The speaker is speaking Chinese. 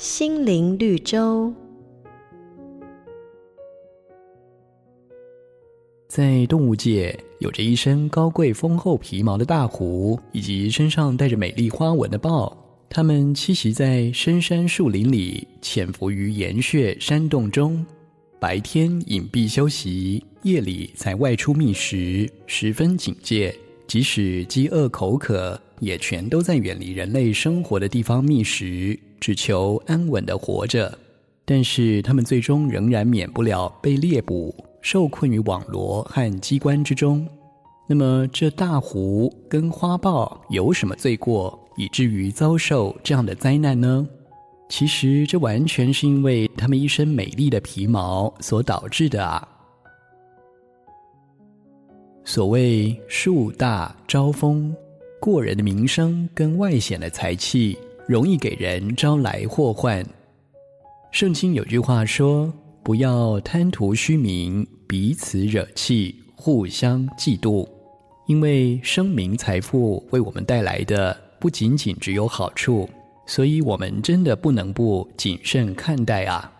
心灵绿洲。在动物界，有着一身高贵丰厚皮毛的大狐，以及身上带着美丽花纹的豹。它们栖息在深山树林里，潜伏于岩穴山洞中，白天隐蔽休息，夜里才外出觅食，十分警戒。即使饥饿口渴，也全都在远离人类生活的地方觅食。只求安稳地活着，但是他们最终仍然免不了被猎捕，受困于网罗和机关之中。那么，这大狐跟花豹有什么罪过，以至于遭受这样的灾难呢？其实，这完全是因为他们一身美丽的皮毛所导致的啊。所谓树大招风，过人的名声跟外显的财气。容易给人招来祸患。圣经有句话说：“不要贪图虚名，彼此惹气，互相嫉妒。”因为声名财富为我们带来的不仅仅只有好处，所以我们真的不能不谨慎看待啊！